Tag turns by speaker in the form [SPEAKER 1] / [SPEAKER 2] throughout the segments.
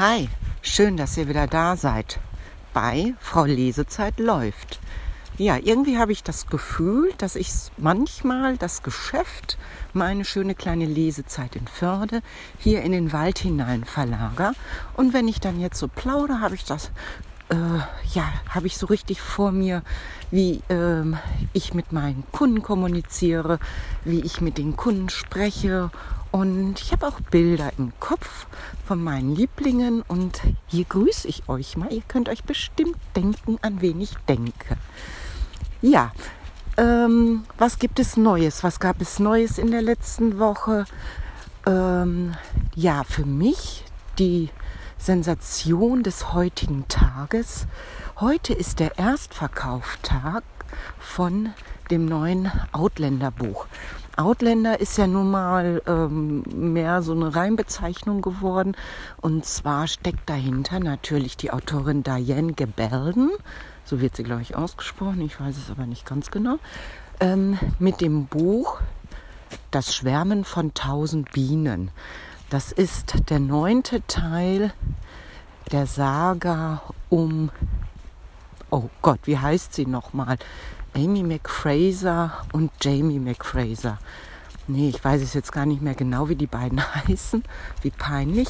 [SPEAKER 1] Hi, schön, dass ihr wieder da seid. Bei Frau Lesezeit läuft. Ja, irgendwie habe ich das Gefühl, dass ich manchmal das Geschäft, meine schöne kleine Lesezeit in Förde, hier in den Wald hinein verlager. Und wenn ich dann jetzt so plaudere, habe ich das äh, ja, habe ich so richtig vor mir, wie ähm, ich mit meinen Kunden kommuniziere, wie ich mit den Kunden spreche. Und ich habe auch Bilder im Kopf von meinen Lieblingen. Und hier grüße ich euch mal. Ihr könnt euch bestimmt denken, an wen ich denke. Ja, ähm, was gibt es Neues? Was gab es Neues in der letzten Woche? Ähm, ja, für mich die Sensation des heutigen Tages. Heute ist der Erstverkauftag von dem neuen Outlander-Buch. Outlander ist ja nun mal ähm, mehr so eine Reimbezeichnung geworden. Und zwar steckt dahinter natürlich die Autorin Diane Gebelden. So wird sie, glaube ich, ausgesprochen. Ich weiß es aber nicht ganz genau. Ähm, mit dem Buch Das Schwärmen von tausend Bienen. Das ist der neunte Teil der Saga um, oh Gott, wie heißt sie nochmal? Amy McFraser und Jamie McFraser. Nee, ich weiß es jetzt gar nicht mehr genau, wie die beiden heißen. Wie peinlich.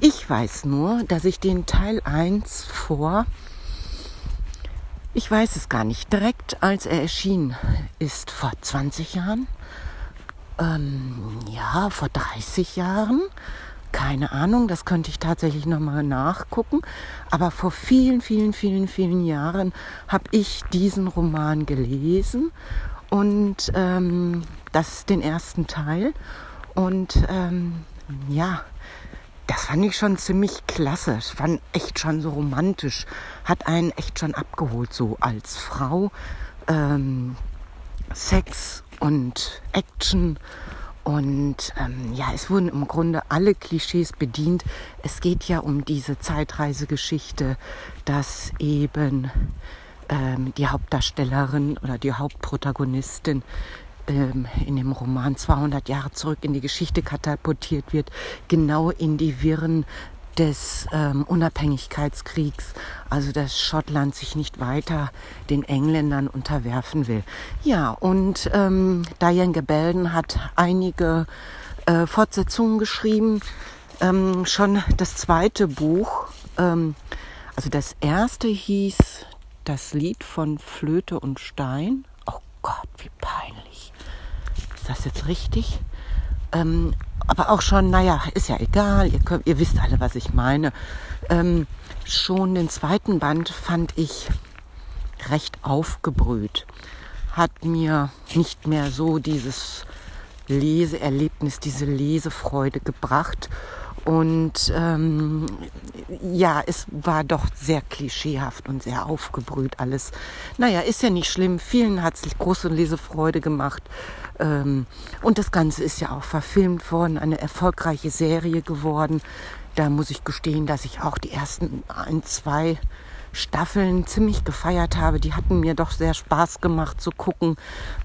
[SPEAKER 1] Ich weiß nur, dass ich den Teil 1 vor, ich weiß es gar nicht, direkt als er erschienen ist, vor 20 Jahren, ähm, ja, vor 30 Jahren. Keine Ahnung, das könnte ich tatsächlich nochmal nachgucken. Aber vor vielen, vielen, vielen, vielen Jahren habe ich diesen Roman gelesen und ähm, das den ersten Teil. Und ähm, ja, das fand ich schon ziemlich klasse. Es fand echt schon so romantisch. Hat einen echt schon abgeholt, so als Frau. Ähm, Sex und Action. Und ähm, ja, es wurden im Grunde alle Klischees bedient. Es geht ja um diese Zeitreisegeschichte, dass eben ähm, die Hauptdarstellerin oder die Hauptprotagonistin ähm, in dem Roman 200 Jahre zurück in die Geschichte katapultiert wird, genau in die Wirren des ähm, Unabhängigkeitskriegs, also dass Schottland sich nicht weiter den Engländern unterwerfen will. Ja, und ähm, Diane Gebelden hat einige äh, Fortsetzungen geschrieben. Ähm, schon das zweite Buch, ähm, also das erste hieß Das Lied von Flöte und Stein. Oh Gott, wie peinlich. Ist das jetzt richtig? Aber auch schon, naja, ist ja egal, ihr, könnt, ihr wisst alle, was ich meine. Ähm, schon den zweiten Band fand ich recht aufgebrüht. Hat mir nicht mehr so dieses Leseerlebnis, diese Lesefreude gebracht. Und ähm, ja, es war doch sehr klischeehaft und sehr aufgebrüht alles. Naja, ist ja nicht schlimm. Vielen hat es große Lesefreude gemacht. Ähm, und das Ganze ist ja auch verfilmt worden, eine erfolgreiche Serie geworden. Da muss ich gestehen, dass ich auch die ersten ein, zwei Staffeln ziemlich gefeiert habe. Die hatten mir doch sehr Spaß gemacht zu gucken.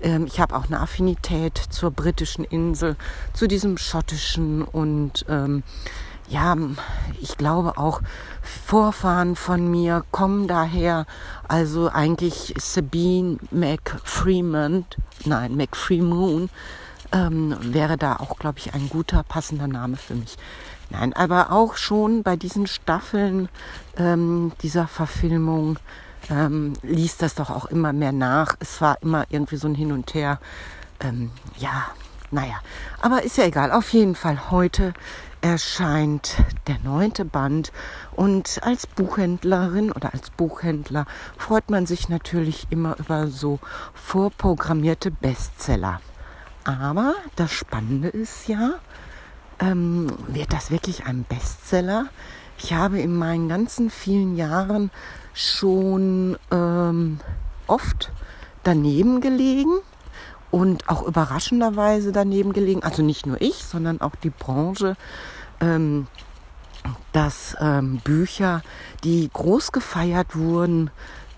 [SPEAKER 1] Ähm, ich habe auch eine Affinität zur britischen Insel, zu diesem schottischen und ähm, ja, ich glaube auch Vorfahren von mir kommen daher. Also eigentlich Sabine McFreeman, nein, McFreemoon ähm, wäre da auch, glaube ich, ein guter, passender Name für mich. Nein, aber auch schon bei diesen Staffeln ähm, dieser Verfilmung ähm, ließ das doch auch immer mehr nach. Es war immer irgendwie so ein Hin und Her. Ähm, ja, naja, aber ist ja egal. Auf jeden Fall heute erscheint der neunte Band und als Buchhändlerin oder als Buchhändler freut man sich natürlich immer über so vorprogrammierte Bestseller. Aber das Spannende ist ja, ähm, wird das wirklich ein Bestseller? Ich habe in meinen ganzen vielen Jahren schon ähm, oft daneben gelegen und auch überraschenderweise daneben gelegen, also nicht nur ich, sondern auch die Branche, ähm, dass ähm, Bücher, die groß gefeiert wurden,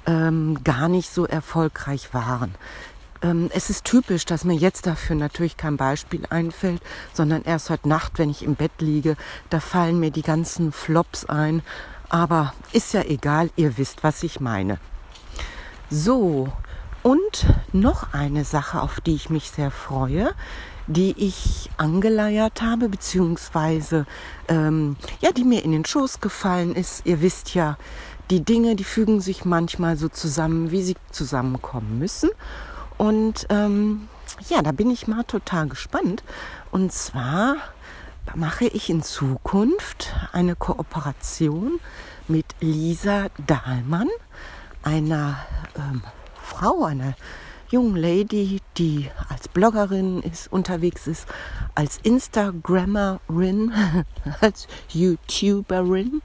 [SPEAKER 1] ähm, gar nicht so erfolgreich waren. Ähm, es ist typisch, dass mir jetzt dafür natürlich kein Beispiel einfällt, sondern erst heute Nacht, wenn ich im Bett liege, da fallen mir die ganzen Flops ein. Aber ist ja egal, ihr wisst, was ich meine. So, und noch eine Sache, auf die ich mich sehr freue, die ich angeleiert habe, beziehungsweise ähm, ja, die mir in den Schoß gefallen ist. Ihr wisst ja, die Dinge, die fügen sich manchmal so zusammen, wie sie zusammenkommen müssen. Und ähm, ja, da bin ich mal total gespannt. Und zwar mache ich in Zukunft eine Kooperation mit Lisa Dahlmann, einer ähm, Frau, einer jungen Lady, die als Bloggerin ist, unterwegs ist, als Instagrammerin, als YouTuberin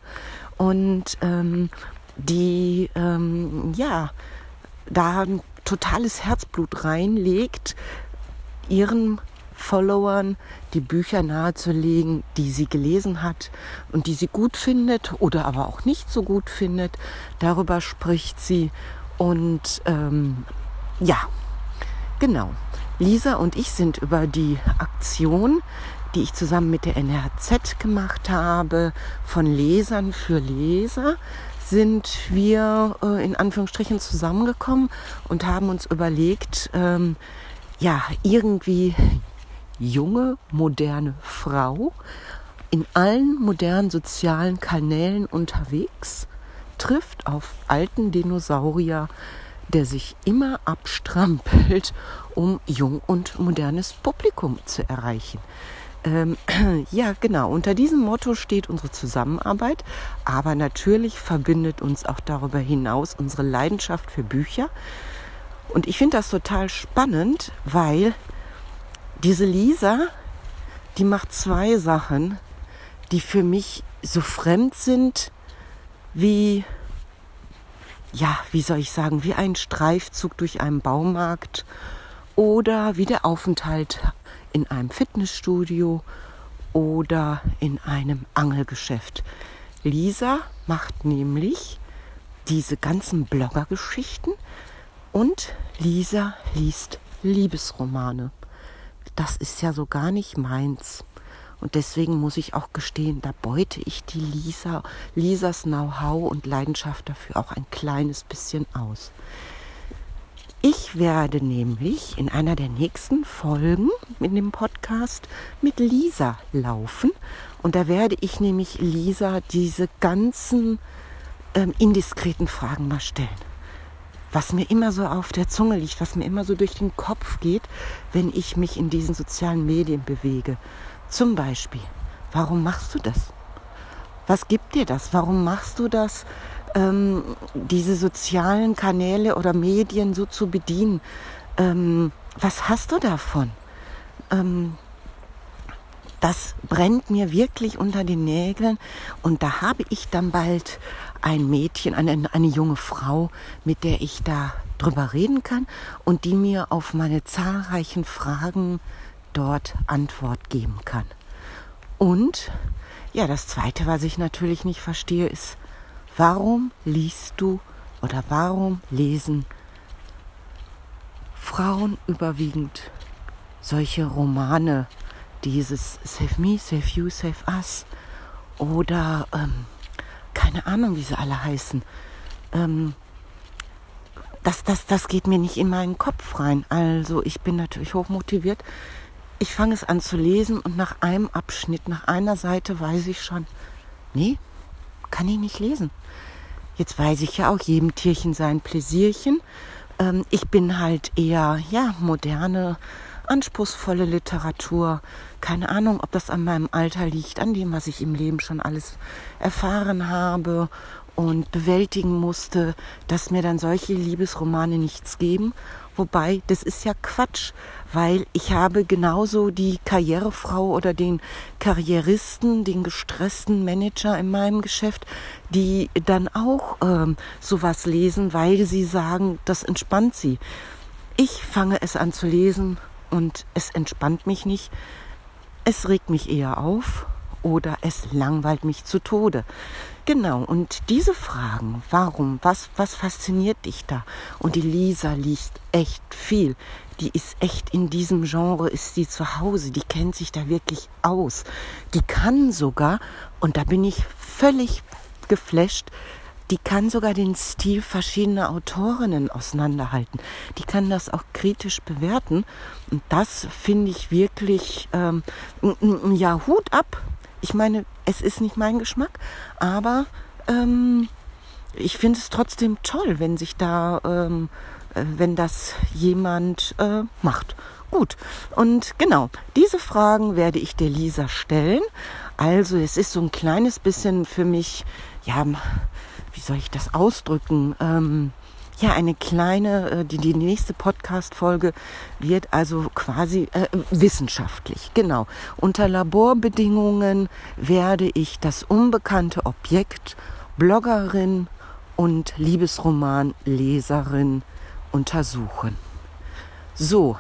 [SPEAKER 1] und ähm, die ähm, ja da totales Herzblut reinlegt, ihren Followern die Bücher nahezulegen, die sie gelesen hat und die sie gut findet oder aber auch nicht so gut findet. Darüber spricht sie und ähm, ja, genau. Lisa und ich sind über die Aktion, die ich zusammen mit der NRZ gemacht habe, von Lesern für Leser, sind wir äh, in Anführungsstrichen zusammengekommen und haben uns überlegt, ähm, ja, irgendwie junge, moderne Frau in allen modernen sozialen Kanälen unterwegs, trifft auf alten Dinosaurier, der sich immer abstrampelt, um jung und modernes Publikum zu erreichen. Ähm, ja, genau. Unter diesem Motto steht unsere Zusammenarbeit. Aber natürlich verbindet uns auch darüber hinaus unsere Leidenschaft für Bücher. Und ich finde das total spannend, weil diese Lisa, die macht zwei Sachen, die für mich so fremd sind wie, ja, wie soll ich sagen, wie ein Streifzug durch einen Baumarkt oder wie der Aufenthalt in einem Fitnessstudio oder in einem Angelgeschäft. Lisa macht nämlich diese ganzen Bloggergeschichten und Lisa liest Liebesromane. Das ist ja so gar nicht meins. Und deswegen muss ich auch gestehen, da beute ich die Lisa, Lisas Know-how und Leidenschaft dafür auch ein kleines bisschen aus. Ich werde nämlich in einer der nächsten Folgen in dem Podcast mit Lisa laufen. Und da werde ich nämlich Lisa diese ganzen ähm, indiskreten Fragen mal stellen. Was mir immer so auf der Zunge liegt, was mir immer so durch den Kopf geht, wenn ich mich in diesen sozialen Medien bewege. Zum Beispiel, warum machst du das? Was gibt dir das? Warum machst du das? Ähm, diese sozialen Kanäle oder Medien so zu bedienen. Ähm, was hast du davon? Ähm, das brennt mir wirklich unter den Nägeln und da habe ich dann bald ein Mädchen, eine, eine junge Frau, mit der ich da drüber reden kann und die mir auf meine zahlreichen Fragen dort Antwort geben kann. Und ja, das Zweite, was ich natürlich nicht verstehe, ist, Warum liest du oder warum lesen Frauen überwiegend solche Romane, dieses Save Me, Save You, Save Us oder ähm, keine Ahnung, wie sie alle heißen. Ähm, das, das, das geht mir nicht in meinen Kopf rein. Also ich bin natürlich hochmotiviert. Ich fange es an zu lesen und nach einem Abschnitt, nach einer Seite weiß ich schon, nee, kann ich nicht lesen. Jetzt weiß ich ja auch jedem Tierchen sein Pläsierchen. Ähm, ich bin halt eher, ja, moderne, anspruchsvolle Literatur. Keine Ahnung, ob das an meinem Alter liegt, an dem, was ich im Leben schon alles erfahren habe und bewältigen musste, dass mir dann solche Liebesromane nichts geben. Wobei, das ist ja Quatsch, weil ich habe genauso die Karrierefrau oder den Karrieristen, den gestressten Manager in meinem Geschäft, die dann auch ähm, sowas lesen, weil sie sagen, das entspannt sie. Ich fange es an zu lesen und es entspannt mich nicht. Es regt mich eher auf oder es langweilt mich zu Tode. Genau, und diese Fragen, warum, was, was fasziniert dich da? Und die Lisa liest echt viel. Die ist echt in diesem Genre, ist sie zu Hause, die kennt sich da wirklich aus. Die kann sogar, und da bin ich völlig geflasht, die kann sogar den Stil verschiedener Autorinnen auseinanderhalten. Die kann das auch kritisch bewerten. Und das finde ich wirklich, ähm, ja, Hut ab. Ich meine, es ist nicht mein Geschmack, aber ähm, ich finde es trotzdem toll, wenn sich da, ähm, äh, wenn das jemand äh, macht. Gut, und genau, diese Fragen werde ich der Lisa stellen. Also es ist so ein kleines bisschen für mich, ja, wie soll ich das ausdrücken? Ähm, ja, eine kleine, äh, die, die nächste Podcast-Folge wird also quasi äh, wissenschaftlich, genau. Unter Laborbedingungen werde ich das unbekannte Objekt Bloggerin und Liebesromanleserin untersuchen. So,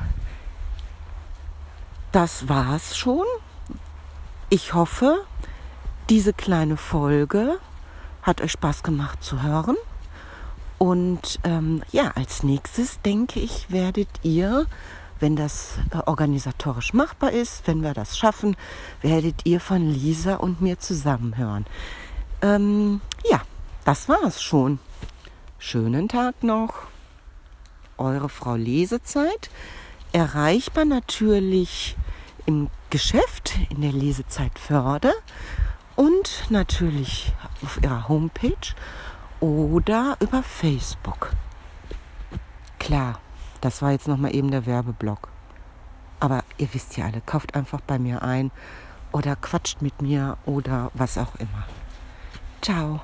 [SPEAKER 1] das war's schon. Ich hoffe, diese kleine Folge hat euch Spaß gemacht zu hören. Und ähm, ja, als nächstes denke ich, werdet ihr, wenn das äh, organisatorisch machbar ist, wenn wir das schaffen, werdet ihr von Lisa und mir zusammenhören. Ähm, ja, das war's schon. Schönen Tag noch. Eure Frau Lesezeit. Erreichbar natürlich im Geschäft in der Lesezeit Förde und natürlich auf ihrer Homepage oder über Facebook. Klar, das war jetzt nochmal eben der Werbeblock. Aber ihr wisst ja alle, kauft einfach bei mir ein oder quatscht mit mir oder was auch immer. Ciao.